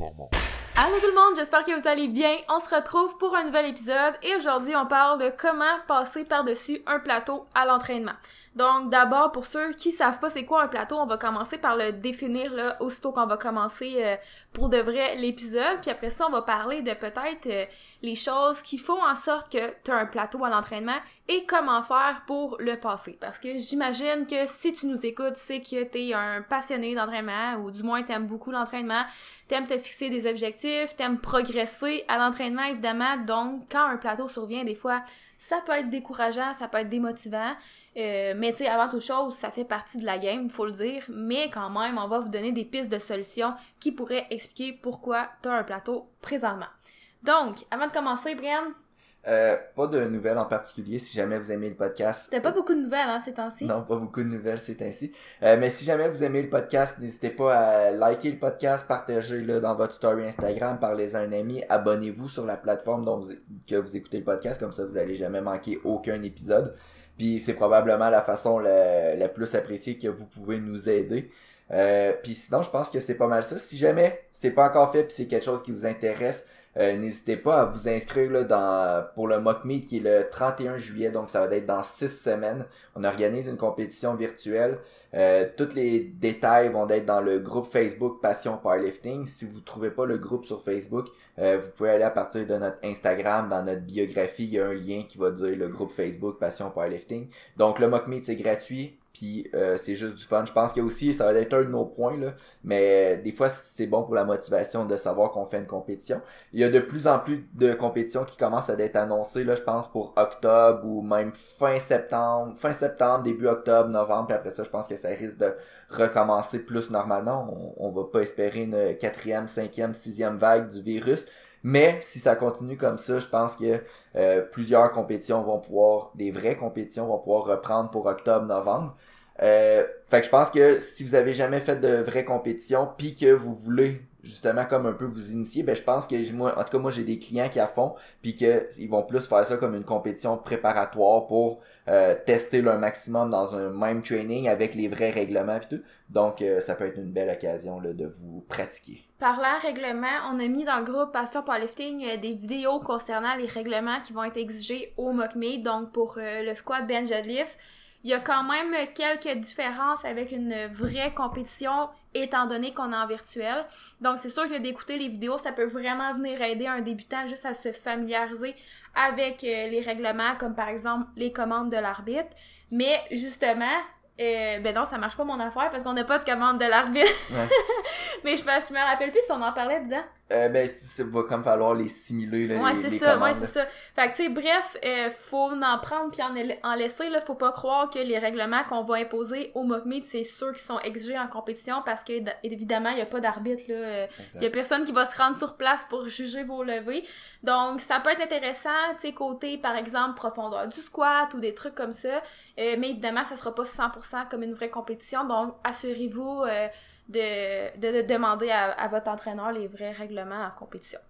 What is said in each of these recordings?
performance. Allô tout le monde, j'espère que vous allez bien. On se retrouve pour un nouvel épisode et aujourd'hui on parle de comment passer par-dessus un plateau à l'entraînement. Donc d'abord pour ceux qui savent pas c'est quoi un plateau, on va commencer par le définir là aussitôt qu'on va commencer euh, pour de vrai l'épisode, puis après ça on va parler de peut-être euh, les choses qui font en sorte que tu as un plateau à l'entraînement et comment faire pour le passer parce que j'imagine que si tu nous écoutes, c'est que tu es un passionné d'entraînement ou du moins tu aimes beaucoup l'entraînement, tu aimes te fixer des objectifs, tu aimes progresser à l'entraînement évidemment. Donc quand un plateau survient des fois ça peut être décourageant, ça peut être démotivant. Euh, mais tu sais, avant toute chose, ça fait partie de la game, faut le dire. Mais quand même, on va vous donner des pistes de solutions qui pourraient expliquer pourquoi tu as un plateau présentement. Donc, avant de commencer, Brian, euh, pas de nouvelles en particulier si jamais vous aimez le podcast. T'as pas beaucoup de nouvelles hein, ces temps-ci? Non, pas beaucoup de nouvelles ces ainsi. Euh, mais si jamais vous aimez le podcast, n'hésitez pas à liker le podcast, partagez-le dans votre story Instagram, parlez à un ami, abonnez-vous sur la plateforme dont vous, que vous écoutez le podcast, comme ça vous allez jamais manquer aucun épisode. Puis c'est probablement la façon la, plus appréciée que vous pouvez nous aider. Euh, puis sinon, je pense que c'est pas mal ça. Si jamais c'est pas encore fait puis c'est quelque chose qui vous intéresse, euh, n'hésitez pas à vous inscrire là, dans, pour le Mock Meet qui est le 31 juillet, donc ça va être dans six semaines. On organise une compétition virtuelle. Euh, tous les détails vont être dans le groupe Facebook Passion Powerlifting. Si vous trouvez pas le groupe sur Facebook, euh, vous pouvez aller à partir de notre Instagram, dans notre biographie, il y a un lien qui va dire le groupe Facebook Passion Powerlifting. Donc le Mock Meet c'est gratuit. Puis euh, c'est juste du fun. Je pense que aussi, ça va être un de nos points, là, mais des fois, c'est bon pour la motivation de savoir qu'on fait une compétition. Il y a de plus en plus de compétitions qui commencent à être annoncées, là, je pense, pour octobre ou même fin septembre, fin septembre, début octobre, novembre, puis après ça, je pense que ça risque de recommencer plus normalement. On, on va pas espérer une quatrième, cinquième, sixième vague du virus. Mais si ça continue comme ça, je pense que euh, plusieurs compétitions vont pouvoir, des vraies compétitions vont pouvoir reprendre pour octobre-novembre. Euh, fait que je pense que si vous avez jamais fait de vraies compétitions, puis que vous voulez justement comme un peu vous initier, ben je pense que moi, en tout cas moi j'ai des clients qui à fond, puis que ils vont plus faire ça comme une compétition préparatoire pour euh, tester leur maximum dans un même training avec les vrais règlements et tout. Donc euh, ça peut être une belle occasion là, de vous pratiquer. Parlant règlement, on a mis dans le groupe Passion Powerlifting euh, des vidéos concernant les règlements qui vont être exigés au mock donc pour le squat bench il y a quand même quelques différences avec une vraie compétition étant donné qu'on est en virtuel. Donc c'est sûr que d'écouter les vidéos, ça peut vraiment venir aider un débutant juste à se familiariser avec euh, les règlements comme par exemple les commandes de l'arbitre. Mais justement, euh, ben non, ça marche pas mon affaire parce qu'on n'a pas de commande de l'arbitre. mais je, je me rappelle plus si on en parlait dedans. Euh, ben, ça va comme falloir les simuler, là, ouais, c'est ça, commandes, ouais, c'est ça. Fait que, tu sais, bref, euh, faut en prendre puis en, en laisser, là. Faut pas croire que les règlements qu'on va imposer au mock c'est ceux qui sont exigés en compétition parce que, évidemment, il y a pas d'arbitre, là. Il y a personne qui va se rendre sur place pour juger vos levées. Donc, ça peut être intéressant, tu sais, côté, par exemple, profondeur du squat ou des trucs comme ça. Euh, mais évidemment, ça sera pas 100% comme une vraie compétition. Donc, assurez-vous euh, de, de, de, demander à, à, votre entraîneur les vrais règlements en compétition.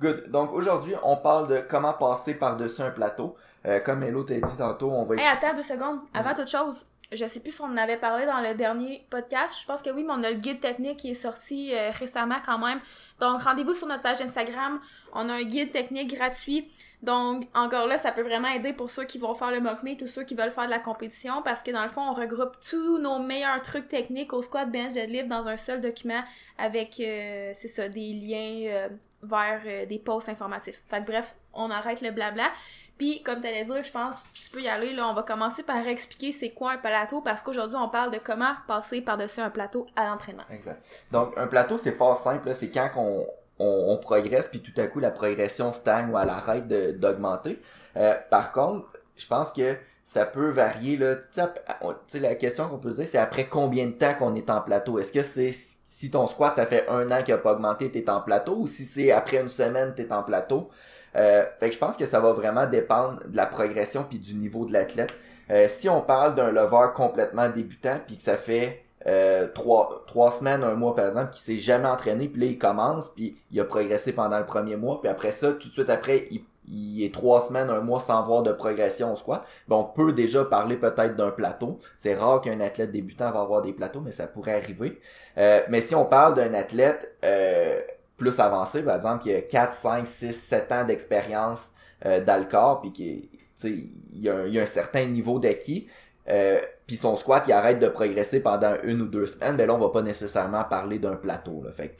Good. Donc aujourd'hui, on parle de comment passer par-dessus un plateau. Euh, comme Hello t'a dit tantôt, on va... Hey, attends deux secondes. Avant toute chose, je sais plus si on en avait parlé dans le dernier podcast. Je pense que oui, mais on a le guide technique qui est sorti euh, récemment quand même. Donc rendez-vous sur notre page Instagram. On a un guide technique gratuit. Donc, encore là, ça peut vraiment aider pour ceux qui vont faire le mock meet ou ceux qui veulent faire de la compétition parce que dans le fond, on regroupe tous nos meilleurs trucs techniques au squat bench deadlift dans un seul document avec, euh, c'est ça, des liens euh, vers euh, des posts informatifs. Fait que bref, on arrête le blabla. Puis, comme tu allais dire, je pense, tu peux y aller, là, on va commencer par expliquer c'est quoi un plateau parce qu'aujourd'hui, on parle de comment passer par-dessus un plateau à l'entraînement. Exact. Donc, un plateau, c'est pas simple, c'est quand qu'on on, on, progresse, puis tout à coup, la progression stagne ou elle arrête d'augmenter. Euh, par contre, je pense que ça peut varier. Là, tu sais, la question qu'on peut se dire, c'est après combien de temps qu'on est en plateau? Est-ce que c'est si ton squat, ça fait un an qu'il n'a pas augmenté, t'es en plateau, ou si c'est après une semaine, t'es en plateau? Euh, fait que je pense que ça va vraiment dépendre de la progression puis du niveau de l'athlète. Euh, si on parle d'un lever complètement débutant puis que ça fait euh, trois, trois semaines, un mois par exemple, qui s'est jamais entraîné, puis là il commence, puis il a progressé pendant le premier mois, puis après ça, tout de suite après, il, il est trois semaines, un mois sans voir de progression squat, ben on peut déjà parler peut-être d'un plateau. C'est rare qu'un athlète débutant va avoir des plateaux, mais ça pourrait arriver. Euh, mais si on parle d'un athlète euh, plus avancé, par exemple, qui a 4, 5, 6, 7 ans d'expérience euh, dans le corps, puis qui il y, un, y a un certain niveau d'acquis, euh, puis son squat il arrête de progresser pendant une ou deux semaines, ben là on va pas nécessairement parler d'un plateau. Là. Fait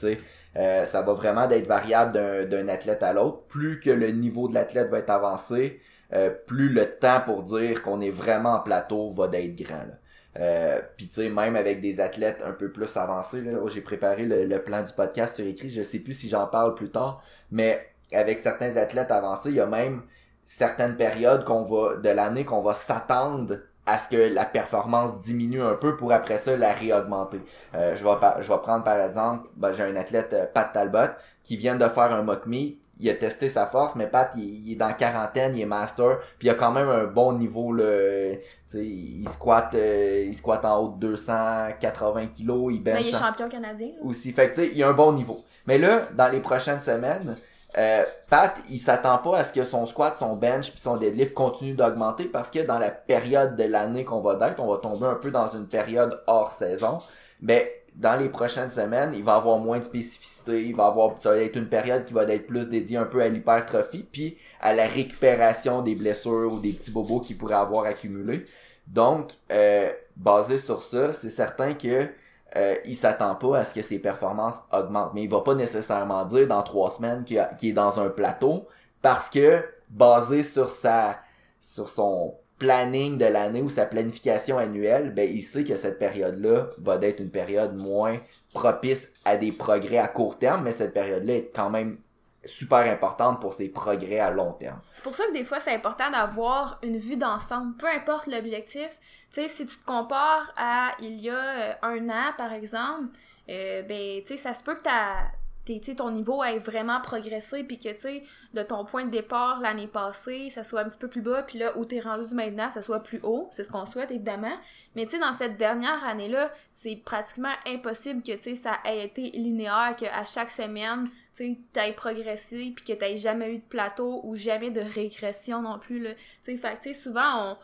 euh, ça va vraiment d'être variable d'un athlète à l'autre. Plus que le niveau de l'athlète va être avancé, euh, plus le temps pour dire qu'on est vraiment en plateau va d'être grand. Là. Euh, puis tu sais même avec des athlètes un peu plus avancés là, j'ai préparé le, plan du podcast sur écrit je sais plus si j'en parle plus tard mais avec certains athlètes avancés il y a même certaines périodes qu'on va de l'année qu'on va s'attendre à ce que la performance diminue un peu pour après ça la réaugmenter. Euh, je, vais je vais prendre par exemple, ben, j'ai un athlète euh, Pat Talbot qui vient de faire un mock meet, il a testé sa force, mais Pat il, est dans quarantaine, il est master, puis il a quand même un bon niveau là, il squatte euh, il squatte en haut de 280 kilos, il bench. Ben, il est champion canadien. Aussi, fait que tu sais, il a un bon niveau. Mais là, dans les prochaines semaines, euh, Pat, il s'attend pas à ce que son squat, son bench puis son deadlift continue d'augmenter parce que dans la période de l'année qu'on va d'être, on va tomber un peu dans une période hors saison. Mais dans les prochaines semaines, il va avoir moins de spécificité, il va avoir ça va être une période qui va être plus dédiée un peu à l'hypertrophie puis à la récupération des blessures ou des petits bobos qu'il pourrait avoir accumulés. Donc, euh, basé sur ça, c'est certain que euh, il s'attend pas à ce que ses performances augmentent. Mais il va pas nécessairement dire dans trois semaines qu'il est dans un plateau parce que basé sur sa sur son planning de l'année ou sa planification annuelle, ben il sait que cette période-là va être une période moins propice à des progrès à court terme, mais cette période-là est quand même super importante pour ses progrès à long terme. C'est pour ça que des fois c'est important d'avoir une vue d'ensemble, peu importe l'objectif. Tu sais, si tu te compares à il y a euh, un an par exemple, euh, ben tu sais ça se peut que ta ton niveau ait vraiment progressé puis que tu sais de ton point de départ l'année passée ça soit un petit peu plus bas puis là où t'es rendu maintenant ça soit plus haut. C'est ce qu'on souhaite évidemment. Mais tu sais dans cette dernière année là c'est pratiquement impossible que tu sais ça ait été linéaire que à chaque semaine tu t'aies progressé puis que t'aies jamais eu de plateau ou jamais de régression non plus là. Tu sais fait tu sais souvent on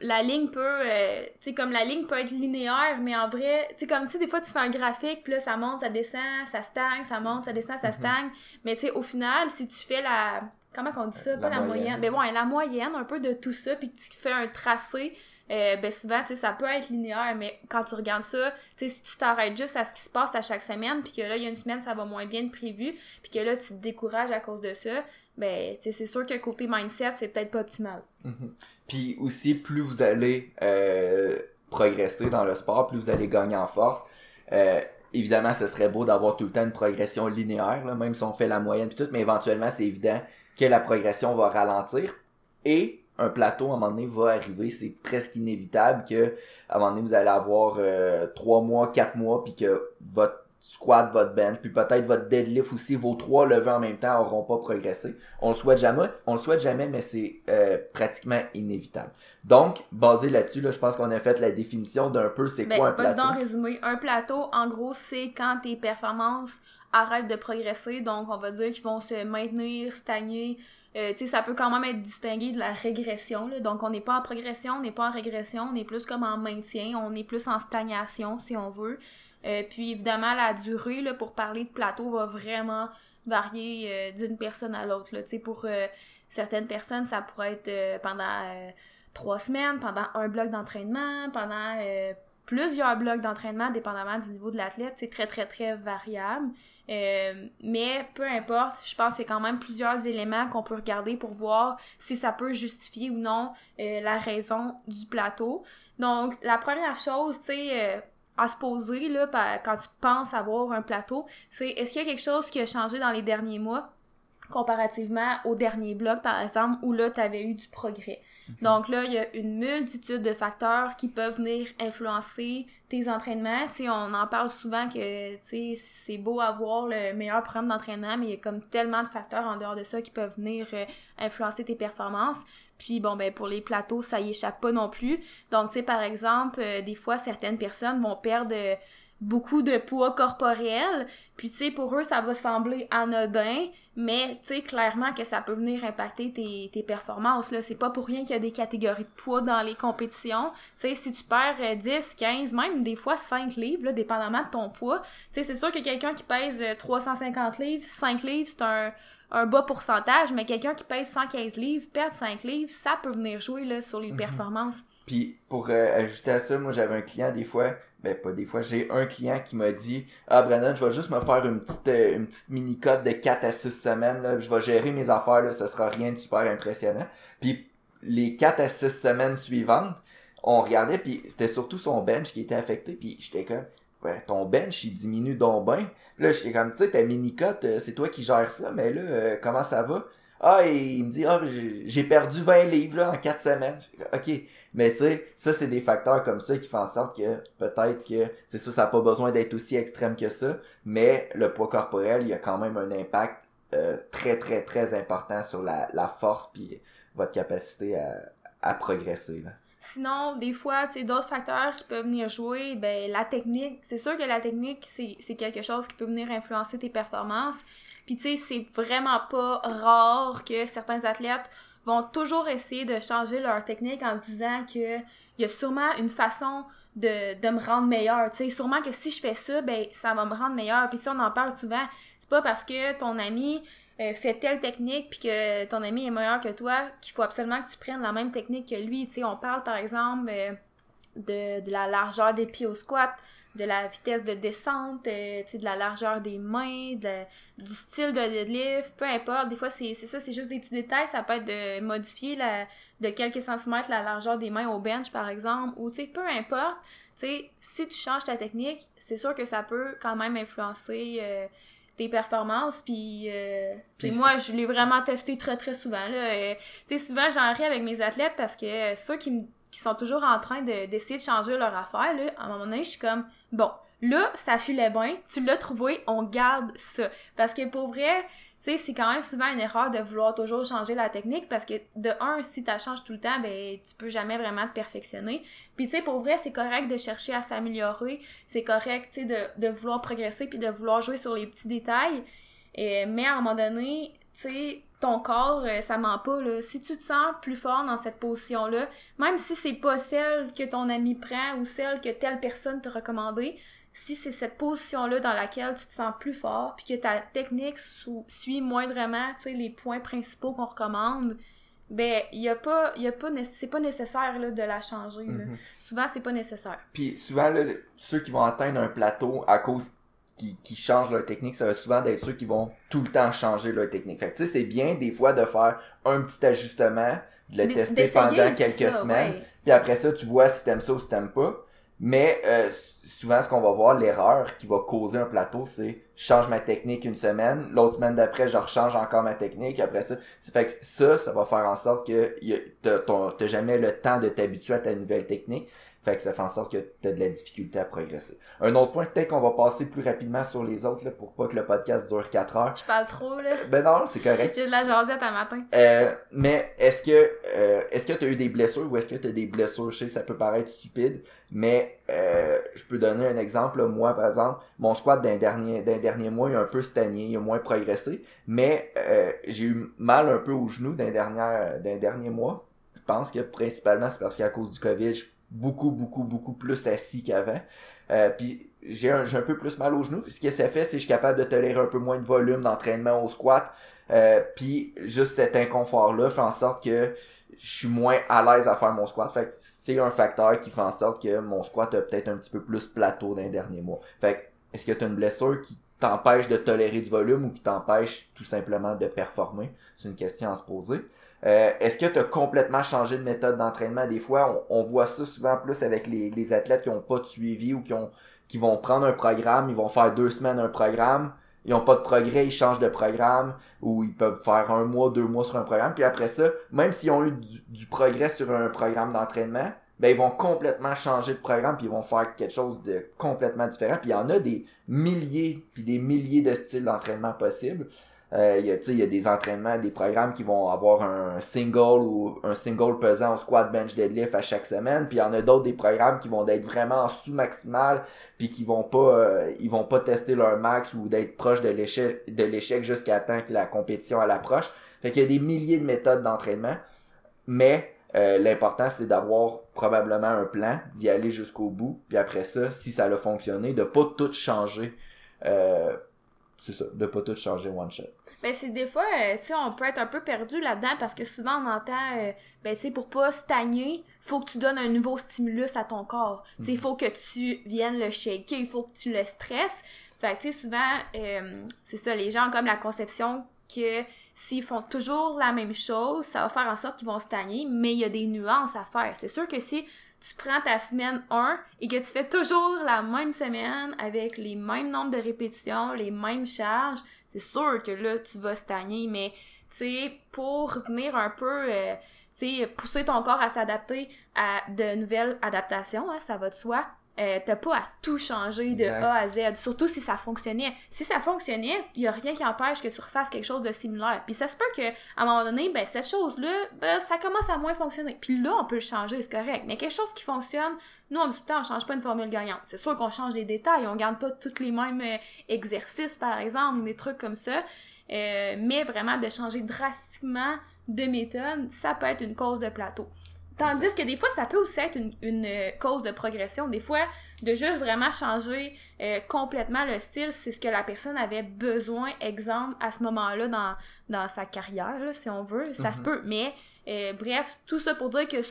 la ligne peut euh, tu sais comme la ligne peut être linéaire mais en vrai tu sais comme tu sais des fois tu fais un graphique puis là ça monte ça descend ça stagne ça monte ça descend ça mhm. stagne mais tu sais au final si tu fais la comment qu'on dit ça? Pas la, moyenne. mais bon la moyenne un peu de tout ça puis que tu fais un tracé euh, ben souvent, tu sais, ça peut être linéaire, mais quand tu regardes ça, tu sais, si tu t'arrêtes juste à ce qui se passe à chaque semaine, puis que là, il y a une semaine, ça va moins bien de prévu, puis que là, tu te décourages à cause de ça, ben, c'est sûr que côté mindset, c'est peut-être pas optimal. Mhm. Puis aussi, plus vous allez euh, progresser dans le sport, plus vous allez gagner en force. Euh, évidemment, ce serait beau d'avoir tout le temps une progression linéaire, là, même si on fait la moyenne puis tout, mais éventuellement, c'est évident que la progression va ralentir. Et un plateau à un moment donné va arriver, c'est presque inévitable que à un moment donné vous allez avoir euh, trois mois, quatre mois, puis que votre squat, votre bench, puis peut-être votre deadlift aussi, vos trois levées en même temps auront pas progressé. On le souhaite jamais, on le souhaite jamais, mais c'est euh, pratiquement inévitable. Donc, basé là-dessus, là, je pense qu'on a fait la définition d'un peu c'est ben, quoi un plateau. en résumé, un plateau, en gros, c'est quand tes performances arrêtent de progresser, donc on va dire qu'ils vont se maintenir, stagner, euh, tu sais, ça peut quand même être distingué de la régression. Là. Donc, on n'est pas en progression, on n'est pas en régression, on est plus comme en maintien, on est plus en stagnation, si on veut. Euh, puis, évidemment, la durée, là, pour parler de plateau, va vraiment varier euh, d'une personne à l'autre. Pour certaines personnes, ça pourrait être pendant trois semaines, pendant un bloc d'entraînement, pendant plusieurs blocs d'entraînement, dépendamment du niveau de l'athlète. C'est très, très, très variable. Euh, mais peu importe, je pense qu'il y a quand même plusieurs éléments qu'on peut regarder pour voir si ça peut justifier ou non euh, la raison du plateau. Donc, la première chose, tu sais, euh, à se poser là, quand tu penses avoir un plateau, c'est est-ce qu'il y a quelque chose qui a changé dans les derniers mois comparativement au dernier bloc, par exemple, où là, tu avais eu du progrès? Donc là, il y a une multitude de facteurs qui peuvent venir influencer tes entraînements. Tu sais, on en parle souvent que, tu sais, c'est beau avoir le meilleur programme d'entraînement, mais il y a comme tellement de facteurs en dehors de ça qui peuvent venir euh, influencer tes performances. Puis bon, ben pour les plateaux, ça y échappe pas non plus. Donc, tu sais, par exemple, euh, des fois, certaines personnes vont perdre... beaucoup de poids corporel. Puis tu sais, pour eux, ça va sembler anodin, mais tu sais, clairement que ça peut venir impacter tes, tes performances. Là, c'est pas pour rien qu'il y a des catégories de poids dans les compétitions. Tu sais, si tu perds 10, 15, même des fois 5 livres, là, dépendamment de ton poids, tu sais, c'est sûr que quelqu'un qui pèse 350 livres, 5 livres, c'est un un bas pourcentage, mais quelqu'un qui pèse 115 livres, perdre 5 livres, ça peut venir jouer là, sur les mhm. performances. Puis pour euh, ajouter à ça, moi j'avais un client des fois, ben pas des fois, j'ai un client qui m'a dit Ah Brandon, je vais juste me faire une petite euh, une petite mini cote de 4 à 6 semaines, là, je vais gérer mes affaires, là, ça sera rien de super impressionnant. Puis les 4 à 6 semaines suivantes, on regardait, puis c'était surtout son bench qui était affecté, puis j'étais comme ouais, ton bench il diminue donc bien. Là, j'étais comme, tu sais, ta mini-cote, euh, c'est toi qui gères ça, mais là, euh, comment ça va? Ah, et il me dit, ah, j'ai perdu 20 livres là, en 4 semaines. Ok, mais tu sais, ça, c'est des facteurs comme ça qui font en sorte que peut-être que, c'est ça, ça n'a pas besoin d'être aussi extrême que ça, mais le poids corporel, il y a quand même un impact euh, très, très, très important sur la, la force puis votre capacité à, à progresser. Là. Sinon, des fois, tu sais, d'autres facteurs qui peuvent venir jouer, ben la technique, c'est sûr que la technique, c'est quelque chose qui peut venir influencer tes performances. Puis tu sais, c'est vraiment pas rare que certains athlètes vont toujours essayer de changer leur technique en disant que il y a sûrement une façon de, de me rendre meilleur. Tu sais, sûrement que si je fais ça, ben ça va me rendre meilleur. Puis tu sais, on en parle souvent. C'est pas parce que ton ami euh, fait telle technique puis que ton ami est meilleur que toi qu'il faut absolument que tu prennes la même technique que lui. Tu on parle par exemple euh, de, de, la largeur des pieds au squat, de la vitesse de descente, euh, tu de la largeur des mains, du style de deadlift, peu importe. Des fois, c'est ça, c'est juste des petits détails. Ça peut être de modifier la, de quelques centimètres la largeur des mains au bench, par exemple, ou tu sais, peu importe. Tu sais, si tu changes ta technique, c'est sûr que ça peut quand même influencer tes performances puis, euh, moi je l'ai vraiment testé très très souvent là. Euh, tu sais souvent j'en ris avec mes athlètes parce que euh, ceux qui, qui sont toujours en train d'essayer de, changer leur affaire là à un moment donné je suis comme bon là ça filait bien tu l'as trouvé on garde ça. Parce que pour vrai sais, c'est quand même souvent une erreur de vouloir toujours changer la technique parce que, de un, si tu changes tout le temps, ben, tu peux jamais vraiment te perfectionner. Puis, tu sais, pour vrai, c'est correct de chercher à s'améliorer. C'est correct, tu sais, de, vouloir progresser puis de vouloir jouer sur les petits détails. Et, mais à un moment donné, tu sais, ton corps, euh, ça ment pas, là. Si tu te sens plus fort dans cette position-là, même si c'est pas celle que ton ami prend ou celle que telle personne t'a recommandée, si c'est cette position-là dans laquelle tu te sens plus fort, puis que ta technique suit moindrement, les points principaux qu'on recommande, ben, il y a pas, y a pas, c'est pas nécessaire, là, de la changer, mm-hmm. Souvent, c'est pas nécessaire. Puis souvent, là, ceux qui vont atteindre un plateau à cause qui, qui changent leur technique, ça va souvent être ceux qui vont tout le temps changer leur technique. Fait que, tu sais, c'est bien, des fois, de faire un petit ajustement, de le tester pendant quelques semaines, puis après ça, tu vois si t'aimes ça ou si t'aimes pas. Mais euh, souvent, ce qu'on va voir, l'erreur qui va causer un plateau, c'est je change ma technique une semaine, l'autre semaine d'après, je rechange encore ma technique, après ça, fait que ça, ça va faire en sorte que t'as jamais le temps de t'habituer à ta nouvelle technique. Fait que ça fait en sorte que tu as de la difficulté à progresser. Un autre point, peut-être qu'on va passer plus rapidement sur les autres là, pour pas que le podcast dure 4 heures. Je parle trop là. Ben non, c'est correct. J'ai de la jasette à matin. Euh, mais est-ce que euh, est-ce que tu as eu des blessures ou est-ce que tu as des blessures? Je sais que ça peut paraître stupide, mais euh, je peux donner un exemple. Moi, par exemple, mon squat d'un dernier d'un dernier mois, il a un peu stagné, il a moins progressé, mais euh, j'ai eu mal un peu au genou d'un dernier d'un dernier mois. Je pense que principalement c'est parce qu'à cause du Covid, je beaucoup, beaucoup, beaucoup plus assis qu'avant. Euh, puis j'ai un, peu plus mal aux genoux. Ce que ça fait, c'est que je suis capable de tolérer un peu moins de volume d'entraînement au squat. Euh, puis juste cet inconfort-là fait en sorte que je suis moins à l'aise à faire mon squat. Fait c'est un facteur qui fait en sorte que mon squat a peut-être un petit peu plus plateau d'un dernier mois. Fait est-ce que tu as une blessure qui t'empêche de tolérer du volume ou qui t'empêche tout simplement de performer? C'est une question à se poser. Euh, est-ce que tu as complètement changé de méthode d'entraînement? Des fois, on, voit ça souvent plus avec les, athlètes qui n'ont pas de suivi ou qui, ont, qui vont prendre un programme, ils vont faire deux semaines un programme, ils n'ont pas de progrès, ils changent de programme, ou ils peuvent faire un mois, deux mois sur un programme, puis après ça, même s'ils ont eu du, progrès sur un programme d'entraînement, ben ils vont complètement changer de programme, puis ils vont faire quelque chose de complètement différent. Puis il y en a des milliers, puis des milliers de styles d'entraînement possibles. Euh, il y a, y a des entraînements, des programmes qui vont avoir un single ou un single pesant au squat bench deadlift à chaque semaine. Puis il y en a d'autres des programmes qui vont être vraiment en sous-maximal puis qui vont pas euh, ils vont pas tester leur max ou d'être proche de l'échec de l'échec jusqu'à temps que la compétition à l'approche. Fait qu'il y a des milliers de méthodes d'entraînement, mais euh, l'important c'est d'avoir probablement un plan, d'y aller jusqu'au bout, puis après ça, si ça a fonctionné, de pas tout changer. Euh, c'est ça, de pas tout changer one shot. Ben, c'est des fois, euh, tu sais, on peut être un peu perdu là-dedans parce que souvent on entend, euh, ben, tu sais, pour pas stagner, faut que tu donnes un nouveau stimulus à ton corps. Tu sais, il faut que tu viennes le shaker, il faut que tu le stresses. Fait que, tu sais, souvent, euh, c'est ça, les gens ont comme la conception que s'ils font toujours la même chose, ça va faire en sorte qu'ils vont stagner, mais il y a des nuances à faire. C'est sûr que si tu prends ta semaine 1 et que tu fais toujours la même semaine avec les mêmes nombres de répétitions, les mêmes charges, c'est sûr que là, tu vas stagner, mais, tu sais, pour venir un peu, euh, tu sais, pousser ton corps à s'adapter à de nouvelles adaptations, hein, ça va de soi, euh, t'as pas à tout changer de A à Z, surtout si ça fonctionnait. Si ça fonctionnait, il y a rien qui empêche que tu refasses quelque chose de similaire. Puis ça se peut que à un moment donné, ben cette chose-là, ben, ça commence à moins fonctionner. Puis là, on peut le changer, c'est correct. Mais quelque chose qui fonctionne, nous on dit tout le temps, on change pas une formule gagnante. C'est sûr qu'on change des détails, on garde pas tous les mêmes euh, exercices par exemple, des trucs comme ça. Euh, mais vraiment de changer drastiquement de méthode, ça peut être une cause de plateau. Tandis que des fois, ça peut aussi être une, une euh, cause de progression. Des fois, de juste vraiment changer euh, complètement le style, c'est ce que la personne avait besoin, exemple, à ce moment-là dans, dans sa carrière, là, si on veut. Ça se Mhm. peut. Mais, euh, bref, tout ça pour dire que, tu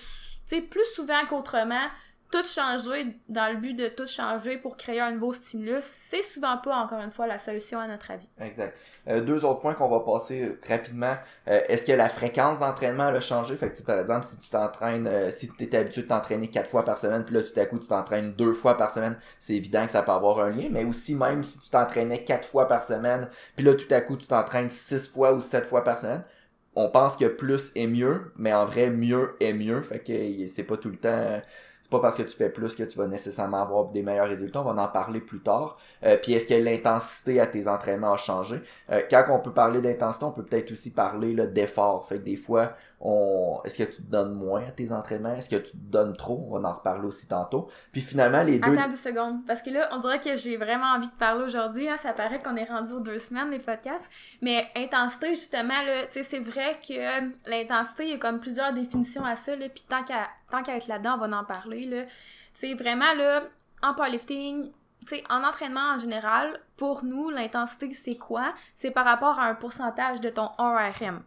sais, plus souvent qu'autrement, tout changer dans le but de tout changer pour créer un nouveau stimulus, c'est souvent pas, encore une fois, la solution à notre avis. Exact. Euh, deux autres points qu'on va passer euh, rapidement. Euh, Est-ce que la fréquence d'entraînement a changé? Fait que si, par exemple, si tu t'entraînes, si tu étais habitué de t'entraîner quatre fois par semaine, puis là tout à coup tu t'entraînes deux fois par semaine, c'est évident que ça peut avoir un lien, mais aussi même si tu t'entraînais quatre fois par semaine, puis là tout à coup tu t'entraînes six fois ou sept fois par semaine, on pense que plus est mieux, mais en vrai mieux est mieux. Fait que c'est pas tout le temps. Pas parce que tu fais plus que tu vas nécessairement avoir des meilleurs résultats. On va en parler plus tard. Euh, puis est-ce que l'intensité à tes entraînements a changé? Euh, quand on peut parler d'intensité, on peut peut-être aussi parler d'effort. Fait que des fois, on est-ce que tu te donnes moins à tes entraînements? Est-ce que tu te donnes trop? On va en reparler aussi tantôt. Puis finalement, les deux. Attends deux secondes, parce que là, on dirait que j'ai vraiment envie de parler aujourd'hui. Hein, ça paraît qu'on est rendu aux deux semaines, les podcasts. Mais intensité, justement, là, c'est vrai que euh, l'intensité, il y a comme plusieurs définitions à ça, là. Puis tant qu'à tant qu'à être là-dedans, on va en parler, là. Tu sais, vraiment, là, en powerlifting, tu sais, en entraînement en général, pour nous, l'intensité, c'est quoi? C'est par rapport à un pourcentage de ton 1RM.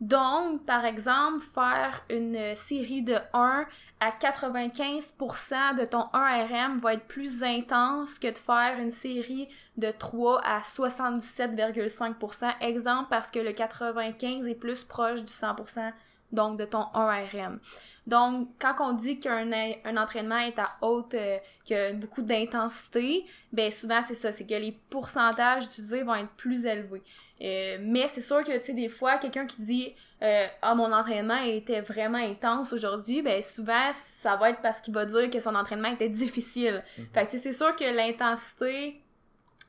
Donc, par exemple, faire une série de 1 à 95% de ton 1RM va être plus intense que de faire une série de 3 à 77,5%. Exemple, parce que le 95 est plus proche du 100%, donc de ton 1RM. Donc, quand on dit qu'un un entraînement est à haute, euh, que beaucoup d'intensité, ben souvent c'est ça, c'est que les pourcentages utilisés vont être plus élevés. Euh, mais c'est sûr que, tu sais, des fois, quelqu'un qui dit euh, Ah, mon entraînement était vraiment intense aujourd'hui », ben souvent, ça va être parce qu'il va dire que son entraînement était difficile. Fait que, tu sais, c'est sûr que l'intensité,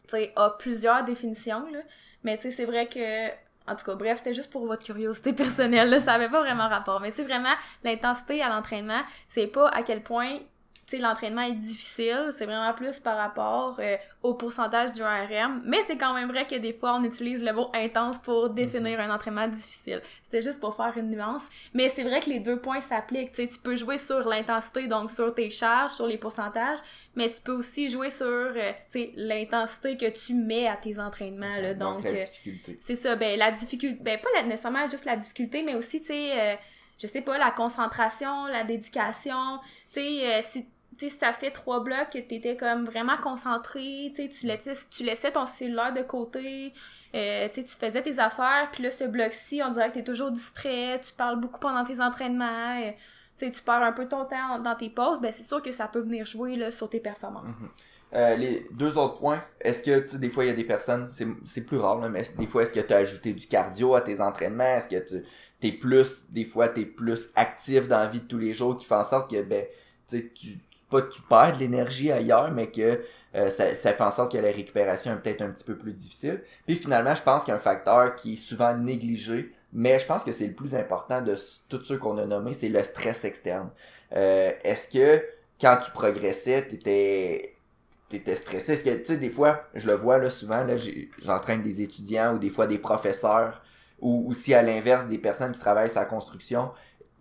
tu sais, a plusieurs définitions, là. Mais, tu sais, c'est vrai que... En tout cas, bref, c'était juste pour votre curiosité personnelle, là, ça avait pas vraiment rapport. Mais tu sais, vraiment, l'intensité à l'entraînement, c'est pas à quel point, tu sais, l'entraînement est difficile, c'est vraiment plus par rapport euh, au pourcentage du RM. Mais c'est quand même vrai que des fois, on utilise le mot intense pour définir un entraînement difficile. C'était juste pour faire une nuance. Mais c'est vrai que les deux points s'appliquent, tu sais, tu peux jouer sur l'intensité, donc sur tes charges, sur les pourcentages, mais tu peux aussi jouer sur, euh, tu sais, l'intensité que tu mets à tes entraînements, là, donc... la euh, difficulté. c'est ça, ben la difficulté, ben pas la- nécessairement juste la difficulté, mais aussi, tu sais, euh, je sais pas, la concentration, la dédication, tu sais, si, tu sais, si ça fait trois blocs que t'étais comme vraiment concentré, tu tu laissais, tu laissais ton cellulaire de côté, euh, tu sais, tu faisais tes affaires, puis là, ce bloc-ci, on dirait que t'es toujours distrait, tu parles beaucoup pendant tes entraînements, euh, tu tu perds un peu ton temps dans tes pauses, ben c'est sûr que ça peut venir jouer, sur tes performances. Euh, les deux autres points, est-ce que, tu des fois, il y a des personnes, c'est, plus rare, mais des fois, est-ce que tu as ajouté du cardio à tes entraînements? Est-ce que tu t'es plus, des fois, t'es plus actif dans la vie de tous les jours qui fait en sorte que, ben, tu pas tu perds de l'énergie ailleurs, mais que euh, ça, ça, fait en sorte que la récupération est peut-être un petit peu plus difficile. Puis finalement, je pense qu'il facteur qui est souvent négligé, mais je pense que c'est le plus important de tous ceux qu'on a nommés, c'est le stress externe. Euh, Est-ce que quand tu progressais, t'étais t'étais stressé? Est-ce que, tu sais, des fois, je le vois là souvent, là, j'entraîne des étudiants ou des fois des professeurs ou aussi à l'inverse des personnes qui travaillent sur la construction.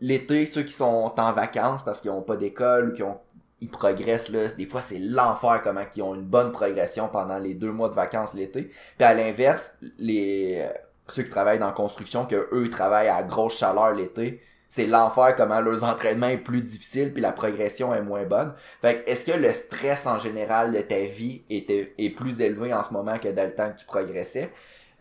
L'été, ceux qui sont en vacances parce qu'ils ont pas d'école ou qui ont ils progressent là, des fois c'est l'enfer comment ils ont une bonne progression pendant les deux mois de vacances l'été. Puis à l'inverse, les euh, ceux qui travaillent dans la construction, que eux travaillent à grosse chaleur l'été, c'est l'enfer comment leurs entraînements est plus difficile puis la progression est moins bonne. Fait est-ce que le stress en général de ta vie est plus élevé en ce moment que dans le temps que tu progressais?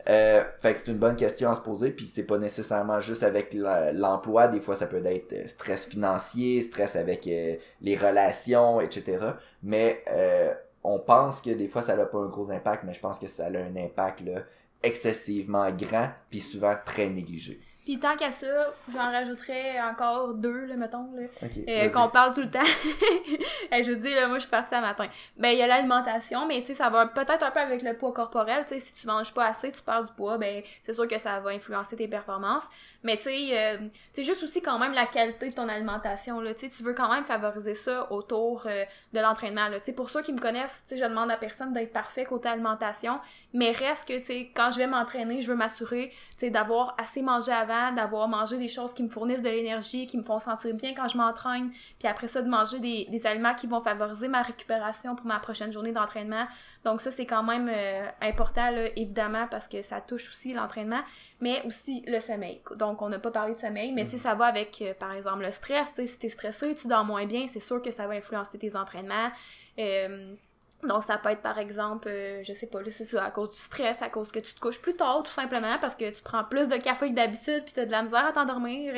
Euh, fait que c'est une bonne question à se poser, puis c'est pas nécessairement juste avec l'emploi, des fois ça peut être euh, stress financier, stress avec euh, les relations, etc. Mais euh, on pense que des fois ça n'a pas un gros impact, mais je pense que ça a un impact là, excessivement grand, puis souvent très négligé. Puis tant qu'à ça, j'en rajouterais encore deux, là, mettons, là, euh, qu'on parle tout le temps. je vous dis, là, moi, je suis partie à matin. Ben, il y a l'alimentation, mais tu sais, ça va peut-être un peu avec le poids corporel. Tu sais, si tu manges pas assez, tu perds du poids, ben, c'est sûr que ça va influencer tes performances. Mais tu sais, euh, c'est juste aussi quand même la qualité de ton alimentation, là. Tu sais, tu veux quand même favoriser ça autour euh, de l'entraînement, là. Tu sais, pour ceux qui me connaissent, tu sais, je demande à personne d'être parfait côté alimentation, mais reste que, tu sais, quand je vais m'entraîner, je veux m'assurer, tu sais, d'avoir assez mangé avant, d'avoir mangé des choses qui me fournissent de l'énergie, qui me font sentir bien quand je m'entraîne, puis après ça, de manger des, aliments qui vont favoriser ma récupération pour ma prochaine journée d'entraînement. Donc ça, c'est quand même euh, important, évidemment, parce que ça touche aussi l'entraînement, mais aussi le sommeil. Donc, on n'a pas parlé de sommeil, mais tu sais, ça va avec, euh, par exemple, le stress. Tu sais, si t'es stressé, tu dors moins bien, c'est sûr que ça va influencer tes entraînements. Euh, donc, ça peut être par exemple, euh, je sais pas, c'est ça, à cause du stress, à cause que tu te couches plus tard, tout simplement, parce que tu prends plus de café que d'habitude, puis t'as de la misère à t'endormir.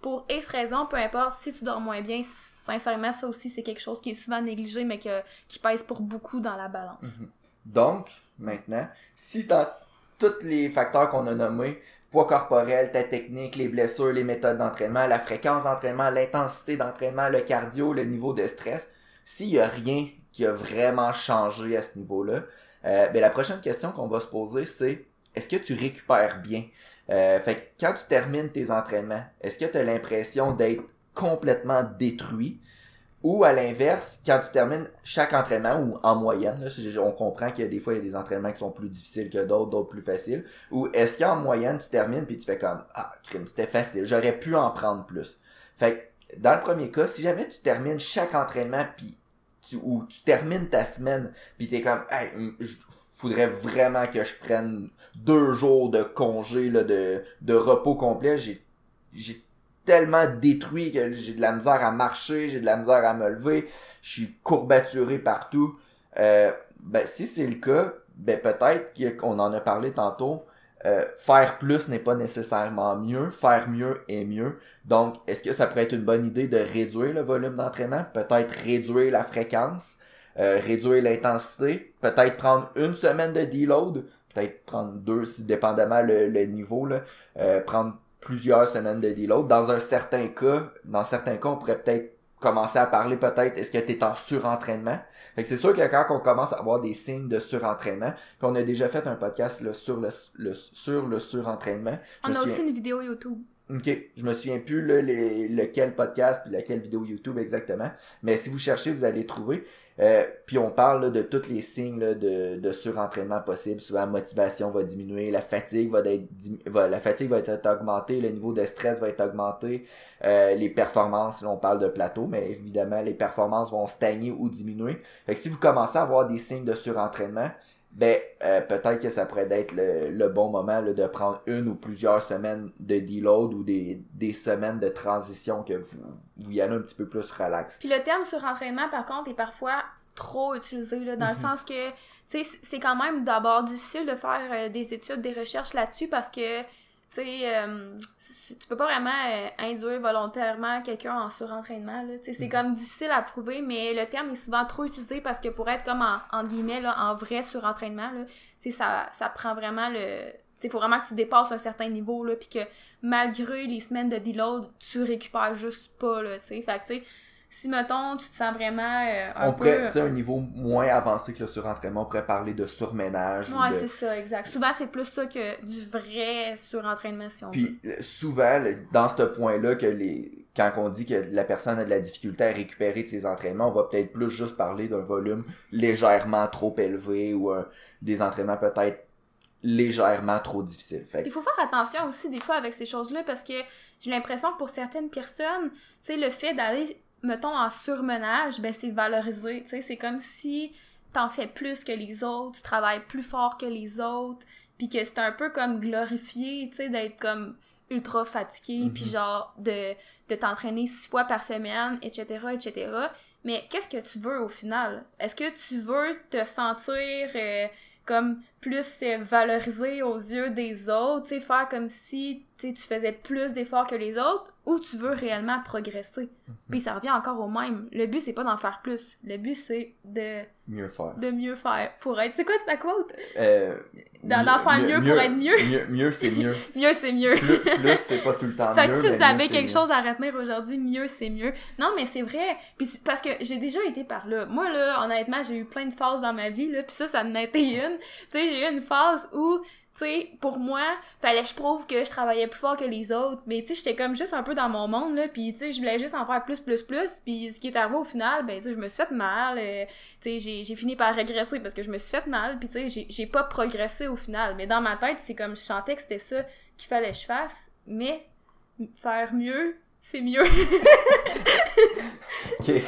Pour X raisons, peu importe, si tu dors moins bien, sincèrement, ça aussi, c'est quelque chose qui est souvent négligé, mais qui pèse pour beaucoup dans la balance. Mhm. Donc, maintenant, si dans tous les facteurs qu'on a nommés, poids corporel, ta technique, les blessures, les méthodes d'entraînement, la fréquence d'entraînement, l'intensité d'entraînement, le cardio, le niveau de stress, s'il y a rien qui a vraiment changé à ce niveau-là. Euh, ben, la prochaine question qu'on va se poser, c'est est-ce que tu récupères bien? Euh, fait que quand tu termines tes entraînements, est-ce que tu as l'impression d'être complètement détruit? Ou à l'inverse, quand tu termines chaque entraînement, ou en moyenne, là, on comprend qu'il y a des fois il y a des entraînements qui sont plus difficiles que d'autres, d'autres plus faciles. Ou est-ce qu'en moyenne, tu termines puis tu fais comme Ah, crime, c'était facile, j'aurais pu en prendre plus. Fait que dans le premier cas, si jamais tu termines chaque entraînement puis tu, ou tu termines ta semaine, puis t'es comme, hey, faudrait vraiment que je prenne deux jours de congé, là, de, de repos complet. J'ai, j'ai tellement détruit que j'ai de la misère à marcher, j'ai de la misère à me lever, je suis courbaturé partout. Euh, ben, si c'est le cas, ben, peut-être qu'on en a parlé tantôt, euh, faire plus n'est pas nécessairement mieux, faire mieux est mieux. Donc, est-ce que ça pourrait être une bonne idée de réduire le volume d'entraînement, peut-être réduire la fréquence, euh, réduire l'intensité, peut-être prendre une semaine de deload, peut-être prendre deux si dépendamment le, niveau, là, euh, prendre plusieurs semaines de deload. Dans un certain cas, dans certains cas, on pourrait peut-être commencer à parler peut-être est-ce que tu es en surentraînement? Fait que c'est sûr que quand on commence à avoir des signes de surentraînement, puis on a déjà fait un podcast là, sur le, le sur le surentraînement. On a aussi une vidéo YouTube. OK. Je me souviens plus là, les, lequel podcast puis laquelle vidéo YouTube exactement. Mais si vous cherchez, vous allez trouver. Euh, puis on parle de tous les signes de, de surentraînement possible. Souvent, la motivation va diminuer, la fatigue va être la fatigue va être augmentée, le niveau de stress va être augmenté, euh, les performances, là on parle de plateau, mais évidemment les performances vont stagner ou diminuer. Fait que si vous commencez à avoir des signes de surentraînement, ben euh, peut-être que ça pourrait être le, bon moment de prendre une ou plusieurs semaines de deload ou des, des semaines de transition que vous, vous y allez un petit peu plus relax. Puis le terme surentraînement, par contre, est parfois trop utilisé, là, dans le mhm. sens que, tu sais, c'est quand même d'abord difficile de faire euh, des études, des recherches là-dessus parce que tu sais, euh, tu peux pas vraiment euh, induire volontairement quelqu'un en surentraînement, là. Tu sais, c'est mm. comme difficile à prouver, mais le terme est souvent trop utilisé parce que pour être comme en, en guillemets, là, en vrai surentraînement, là, tu sais, ça, ça prend vraiment le... Tu sais, faut vraiment que tu dépasses un certain niveau, là, puis que malgré les semaines de deload, tu récupères juste pas, là, tu sais. Fait que, tu sais, si, mettons, tu te sens vraiment euh, un on peu... pourrait, tu sais, un niveau moins avancé que le surentraînement, on pourrait parler de surménage. ou Ouais, de- c'est ça, exact. Souvent, c'est plus ça que du vrai surentraînement, si on veut. Puis euh, souvent, dans ce point-là, que les quand on dit que la personne a de la difficulté à récupérer de ses entraînements, on va peut-être plus juste parler d'un volume légèrement trop élevé ou un- des entraînements peut-être légèrement trop difficiles. Fait Il faut faire attention aussi des fois avec ces choses-là parce que j'ai l'impression que pour certaines personnes, tu sais, le fait d'aller, mettons, en surmenage, ben c'est valorisé, tu sais, c'est comme si t'en fais plus que les autres, tu travailles plus fort que les autres, puis que c'est un peu comme glorifié, tu sais, d'être comme ultra fatigué, Mhm. puis genre de, de t'entraîner six fois par semaine, etc., etc. Mais qu'est-ce que tu veux au final? Est-ce que tu veux te sentir euh, comme plus euh, valorisé aux yeux des autres, tu sais, faire comme si tu sais, tu faisais plus d'efforts que les autres, ou tu veux réellement progresser? Puis ça revient encore au même. Le but, c'est pas d'en faire plus. Le but, c'est de, mieux faire. de mieux faire pour être... C'est quoi ta quote? Euh, D'en faire mieux pour être mieux. Mieux, mieux, c'est mieux. Mieux, c'est mieux. Plus, plus, c'est pas tout le temps Fait mieux. que si vous avez c'est quelque chose à retenir aujourd'hui, mieux c'est mieux. Non, mais c'est vrai. Puis c'est- parce que j'ai déjà été par là. Moi là, honnêtement, j'ai eu plein de phases dans ma vie là, puis ça ça en a été une. Tu sais, j'ai eu une phase où tu sais, pour moi, fallait que je prouve que je travaillais plus fort que les autres, mais tu sais, j'étais comme juste un peu dans mon monde là, puis tu sais, je voulais juste en faire plus plus plus, puis ce qui est arrivé au final, ben tu sais, je me suis fait mal, euh, tu sais, j'ai fini par régresser parce que je me suis fait mal, puis tu sais, j'ai pas progressé au final, mais dans ma tête, c'est comme je sentais que c'était ça qu'il fallait que je fasse, mais faire mieux, c'est mieux. Ok.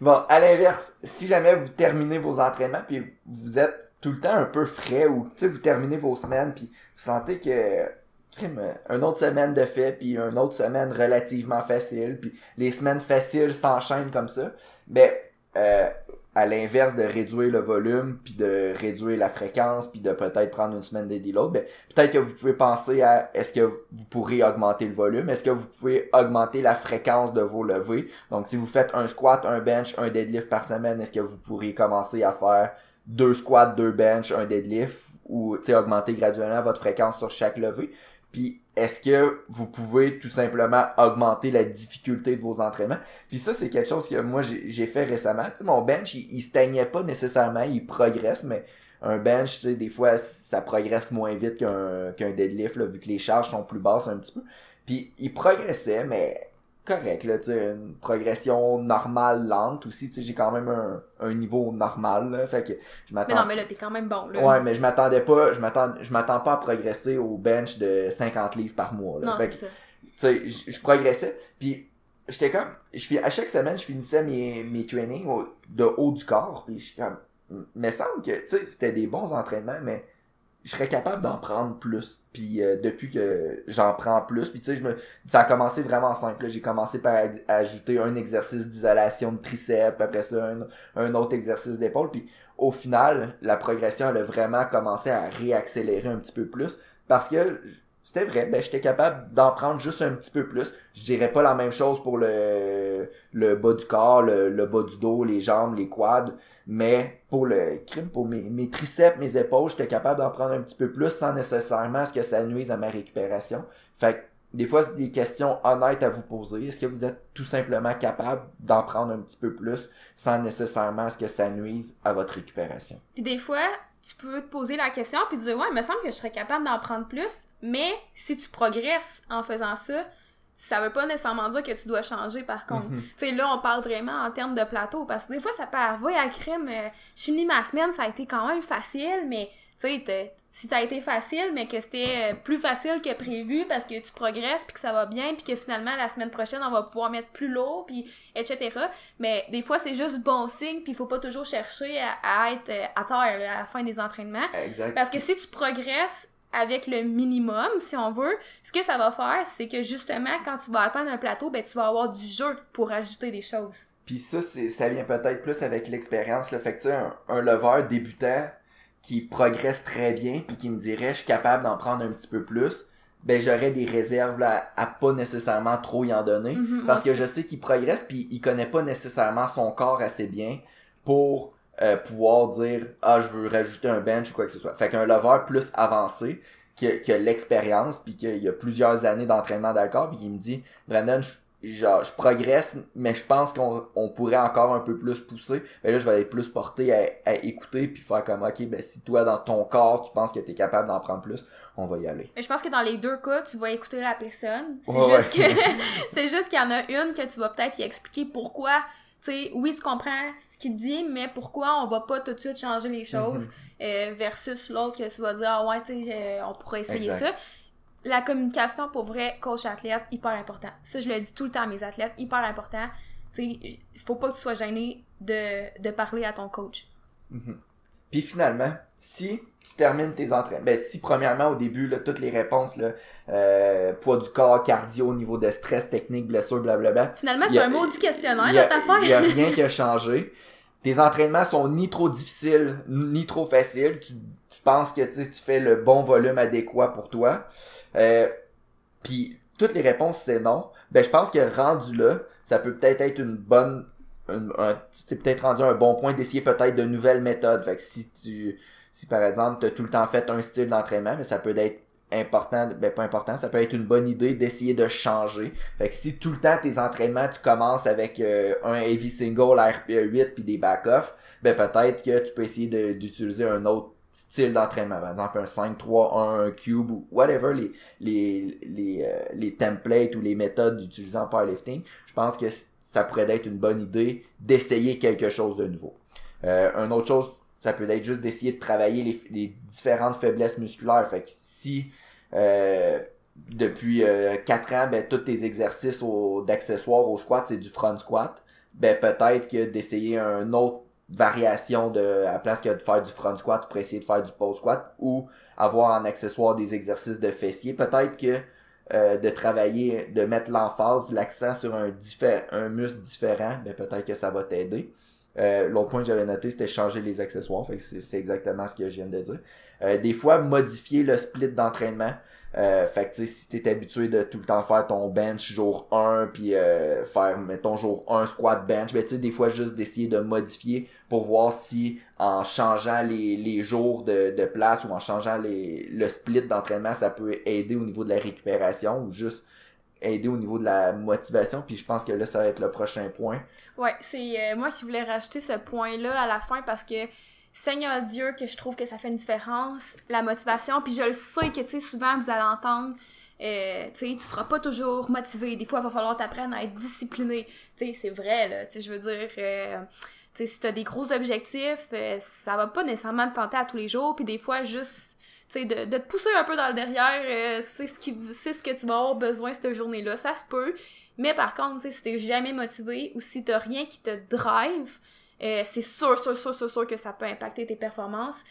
Bon, à l'inverse, si jamais vous terminez vos entraînements puis vous êtes tout le temps un peu frais ou tu sais vous terminez vos semaines puis vous sentez que une autre semaine de fait puis une autre semaine relativement facile puis les semaines faciles s'enchaînent comme ça, ben euh, à l'inverse de réduire le volume puis de réduire la fréquence puis de peut-être prendre une semaine d'aider l'autre, ben peut-être que vous pouvez penser à est-ce que vous pourrez augmenter le volume, est-ce que vous pouvez augmenter la fréquence de vos levées? Donc si vous faites un squat, un bench, un deadlift par semaine, est-ce que vous pourriez commencer à faire deux squats, deux bench, un deadlift ou augmenter graduellement votre fréquence sur chaque levée. Puis est-ce que vous pouvez tout simplement augmenter la difficulté de vos entraînements? Puis ça, c'est quelque chose que moi j'ai fait récemment. Mon bench, il, il stagnait pas nécessairement, il progresse, mais un bench, des fois, ça progresse moins vite qu'un qu'un deadlift, là, vu que les charges sont plus basses un petit peu. Puis il progressait, mais correct, là, une progression normale, lente aussi, tu sais, j'ai quand même un, un niveau normal, là, fait que je Mais m'attends... non, mais là, t'es quand même bon, là. Ouais, mais je m'attendais pas, je m'attends, je m'attends pas à progresser au bench de 50 livres par mois, là. Non, Fait c'est que, ça. tu sais, je progressais, puis j'étais comme, je à chaque semaine, je finissais mes, mes trainings au- de haut du corps, puis je comme, il me semble que, tu sais, c'était des bons entraînements, mais je serais capable d'en prendre plus. Puis euh, depuis que j'en prends plus, puis tu sais, je me, ça a commencé vraiment simple. J'ai commencé par ajouter un exercice d'isolation de triceps, après ça un, un autre exercice d'épaule, puis au final, la progression elle a vraiment commencé à réaccélérer un petit peu plus parce que c'était vrai, ben j'étais capable d'en prendre juste un petit peu plus. Je dirais pas la même chose pour le le bas du corps, le, le bas du dos, les jambes, les quads, mais pour le crime, pour mes, triceps, mes épaules, j'étais capable d'en prendre un petit peu plus sans nécessairement ce que ça nuise à ma récupération. Fait que des fois, c'est des questions honnêtes à vous poser. Est-ce que vous êtes tout simplement capable d'en prendre un petit peu plus sans nécessairement ce que ça nuise à votre récupération? Puis des fois, tu peux te poser la question puis te dire, ouais, il me semble que je serais capable d'en prendre plus, mais si tu progresses en faisant ça, ça veut pas nécessairement dire que tu dois changer par contre. Mhm. Tu sais, là, on parle vraiment en termes de plateau, parce que des fois, ça peut arriver à crime. euh, je finis ma semaine, ça a été quand même facile, mais tu sais, si ça a été facile, mais que c'était euh, plus facile que prévu parce que tu progresses, puis que ça va bien, puis que finalement, la semaine prochaine, on va pouvoir mettre plus lourd, puis etc. Mais des fois, c'est juste bon signe, puis il faut pas toujours chercher à, à être euh, à terre là, à la fin des entraînements. Exact. Parce que si tu progresses avec le minimum, si on veut, ce que ça va faire, c'est que justement, quand tu vas atteindre un plateau, ben tu vas avoir du jeu pour ajouter des choses. Puis ça, c'est, ça vient peut-être plus avec l'expérience. Le fait que tu sais, un, un lever débutant qui progresse très bien, puis qui me dirait je suis capable d'en prendre un petit peu plus, ben j'aurais des réserves là, à pas nécessairement trop y en donner. Mhm, parce que je sais qu'il progresse, puis il connaît pas nécessairement son corps assez bien pour euh, pouvoir dire ah je veux rajouter un bench ou quoi que ce soit. Fait qu'un lever plus avancé, qui a, qui a l'expérience, puis qu'il y a plusieurs années d'entraînement d'alcool, puis il me dit Brandon, je genre je progresse mais je pense qu'on on pourrait encore un peu plus pousser mais là je vais être plus porté à, à écouter puis faire comme ok ben si toi dans ton corps tu penses que tu es capable d'en prendre plus on va y aller Mais je pense que dans les deux cas, tu vas écouter la personne. C'est Ouais, juste que c'est juste qu'il y en a une que tu vas peut-être y expliquer pourquoi. Tu sais, oui, tu comprends ce qu'il dit, mais pourquoi on va pas tout de suite changer les choses Mhm. euh, versus l'autre que tu vas dire ah ouais, tu sais, on pourrait essayer Exact. ça. La communication pour vrai, coach athlète, hyper important. Ça, je le dis tout le temps à mes athlètes, hyper important. Tu sais, il faut pas que tu sois gêné de, de parler à ton coach. Mhm. Puis finalement, si tu termines tes entraînements, ben si premièrement au début, là, toutes les réponses, là, euh, poids du corps, cardio, niveau de stress, technique, blessure, blablabla, Finalement, c'est un maudit questionnaire, il y a, notre affaire. il y a rien qui a changé. Tes entraînements sont ni trop difficiles, ni trop faciles. Tu, tu penses que tu sais, tu fais le bon volume adéquat pour toi. Euh, Puis toutes les réponses c'est non. Ben je pense que rendu là, ça peut peut-être être une bonne c'est peut-être rendu un bon point d'essayer peut-être de nouvelles méthodes. Fait que si tu si par exemple tu as tout le temps fait un style d'entraînement, mais ça peut être important, ben pas important, ça peut être une bonne idée d'essayer de changer. Fait que si tout le temps tes entraînements, tu commences avec euh, un heavy single RPE8 puis des back-off, ben peut-être que tu peux essayer d'utiliser un autre style d'entraînement, par exemple un 5-3-1, un cube ou whatever les les les, euh, les templates ou les méthodes utilisées en powerlifting. Je pense que ça pourrait être une bonne idée d'essayer quelque chose de nouveau. Euh, une autre chose, ça peut être juste d'essayer de travailler les, les différentes faiblesses musculaires. Fait que si euh, depuis 4 ans, ben, tous tes exercices d'accessoires au squat, c'est du front squat, ben peut-être que d'essayer une autre variation de à la place que de faire du front squat pour essayer de faire du pose squat ou avoir en accessoire des exercices de fessiers. Peut-être que euh, de travailler, de mettre l'emphase, l'accent sur un, diffé- un muscle différent, ben peut-être que ça va t'aider. Euh, L'autre point que j'avais noté, c'était changer les accessoires. Fait que c'est exactement ce que je viens de dire. Euh, des fois, modifier le split d'entraînement. Euh, fait que tu sais, si t'es habitué de tout le temps faire ton bench jour 1, puis euh, faire, mettons, jour 1 squat bench, ben tu sais, des fois juste d'essayer de modifier pour voir si en changeant les, les jours de, de place ou en changeant les, le split d'entraînement, ça peut aider au niveau de la récupération ou juste aider au niveau de la motivation. Puis je pense que là, ça va être le prochain point. Ouais, c'est euh, moi qui voulais rajouter ce point-là à la fin parce que Seigneur Dieu que je trouve que ça fait une différence, la motivation, puis je le sais que tu sais souvent vous allez entendre euh, tu sais, tu seras pas toujours motivé. Des fois, il va falloir t'apprendre à être discipliné. Tu sais, c'est vrai, là. Tu sais, je veux dire, euh, tu sais, si t'as des gros objectifs, euh, ça va pas nécessairement te tenter à tous les jours. Puis des fois, juste, sais, de, de te pousser un peu dans le derrière, euh, c'est ce qui, ce que tu vas avoir besoin cette journée-là. Ça se peut. Mais par contre, tu sais, si t'es jamais motivé ou si t'as rien qui te drive, euh, c'est sûr, sûr, sûr, sûr, sûr que ça peut impacter tes performances.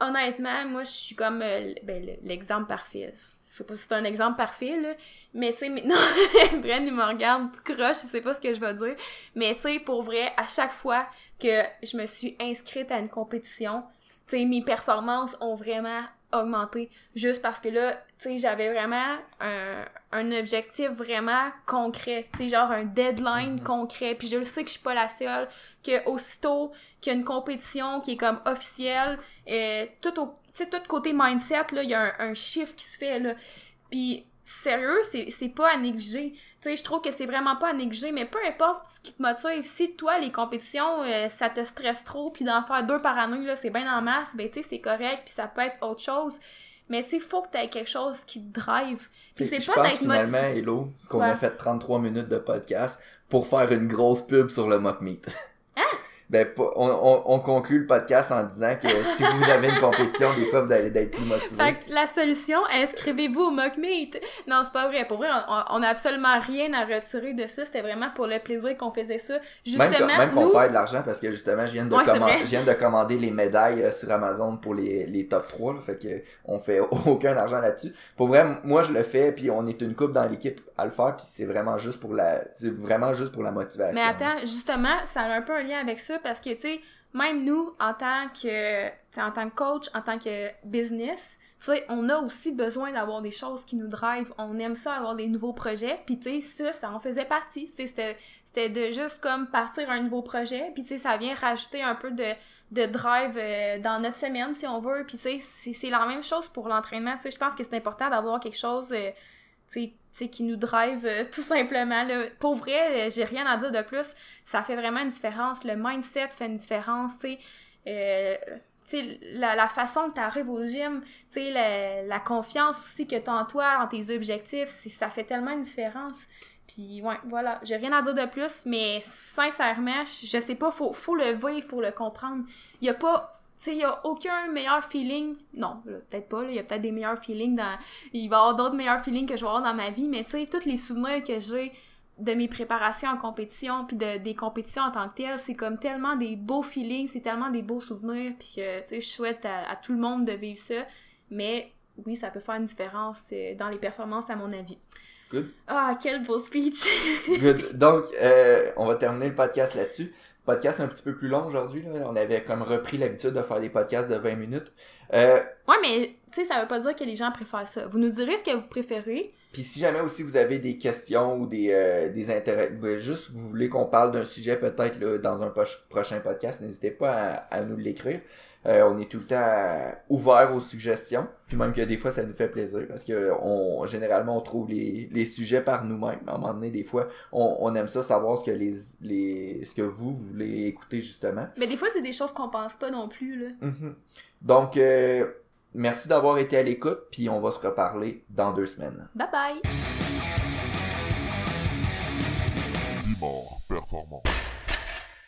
Honnêtement, moi, je suis comme euh, ben, le- l'exemple parfait. Je sais pas si c'est un exemple parfait, là, mais tu sais, maintenant, Bren, il me regarde tout croche, je sais pas ce que je vais dire, mais tu sais, pour vrai, à chaque fois que je me suis inscrite à une compétition, tu sais, mes performances ont vraiment augmenté, juste parce que là, tu sais, j'avais vraiment un, un objectif vraiment concret, tu sais, genre un deadline Mhm. concret, puis je le sais que je suis pas la seule, que aussitôt qu'il y a une compétition qui est comme officielle, euh, tout au, tu sais, tout côté mindset, là, il y a un, un chiffre qui se fait, là, puis sérieux, c'est c'est pas à négliger. Tu sais, je trouve que c'est vraiment pas à négliger, mais peu importe ce qui te motive, si toi, les compétitions, euh, ça te stresse trop, puis d'en faire deux par année, là, c'est bien en masse, ben tu sais, c'est correct, puis ça peut être autre chose. Mais tu sais, faut que t'aies quelque chose qui te drive. Puis c'est pas d'être finalement, motivé. Hello, qu'on Ouais. a fait 33 minutes de podcast pour faire une grosse pub sur le mock meet. Hein? Ben, on, on, on conclut le podcast en disant que si vous avez une compétition, des fois, vous allez être plus motivé. Fait que la solution, inscrivez-vous au mock meet. Non, c'est pas vrai. Pour vrai, on, on a absolument rien à retirer de ça. C'était vraiment pour le plaisir qu'on faisait ça. Même Justement, que- même qu'on nous, perd de l'argent parce que justement, je viens de, Ouais, commander, je viens de commander les médailles euh, sur Amazon pour les, les top 3. Là, fait que on fait aucun argent là-dessus. Pour vrai, moi je le fais, puis on est une couple dans l'équipe à le faire, puis c'est vraiment juste pour la c'est vraiment juste pour la motivation. Mais attends, justement, ça a un peu un lien avec ça parce que, tu sais, même nous, en tant que, en tant que coach, en tant que business, tu sais, on a aussi besoin d'avoir des choses qui nous drive. On aime ça, avoir des nouveaux projets. Puis, tu sais, ça, ça en faisait partie. C'était, c'était de juste comme partir un nouveau projet. Puis, tu sais, ça vient rajouter un peu de, de drive euh, dans notre semaine, si on veut. Puis, tu sais, c'est, c'est la même chose pour l'entraînement. Tu sais, je pense que c'est important d'avoir quelque chose... euh, qui nous drive euh, tout simplement. Là. Pour vrai, j'ai rien à dire de plus. Ça fait vraiment une différence. Le mindset fait une différence. Euh, la, la façon que tu arrives au gym, la, la confiance aussi que tu en toi, en tes objectifs, ça fait tellement une différence. Puis ouais, voilà, j'ai rien à dire de plus, mais sincèrement, je sais pas, faut, faut le vivre pour le comprendre. Il y a pas sais, il y a aucun meilleur feeling. Non, peut-être pas, il y a peut-être des meilleurs feelings dans. Il va y avoir d'autres meilleurs feelings que je vais avoir dans ma vie, mais tu sais, tous les souvenirs que j'ai de mes préparations en compétition, puis de, des compétitions en tant que telles, c'est comme tellement des beaux feelings, c'est tellement des beaux souvenirs, puis que, tu sais, je souhaite à, tout le monde de vivre ça, mais oui, ça peut faire une différence euh, dans les performances, à mon avis. Good. Ah, quel beau speech! Good. Donc, euh, on va terminer le podcast là-dessus. Podcast un petit peu plus long aujourd'hui. On avait comme repris l'habitude de faire des podcasts de 20 minutes. Euh, ouais, mais tu sais, ça veut pas dire que les gens préfèrent ça. Vous nous direz ce que vous préférez. Puis si jamais aussi vous avez des questions ou des, euh, des intérêts, ben, juste vous voulez qu'on parle d'un sujet peut-être dans un prochain podcast, n'hésitez pas à, nous l'écrire. Euh, on est tout le temps ouvert aux suggestions. Puis même que des fois, ça nous fait plaisir parce que on, généralement, on trouve les, les sujets par nous-mêmes. À un moment donné, des fois, on, on aime ça savoir ce que les, les ce que vous voulez écouter justement. Mais des fois, c'est des choses qu'on pense pas non plus. Là. Mm-hmm. Donc, euh, Merci d'avoir été à l'écoute, puis on va se reparler dans deux semaines. Bye bye! performant.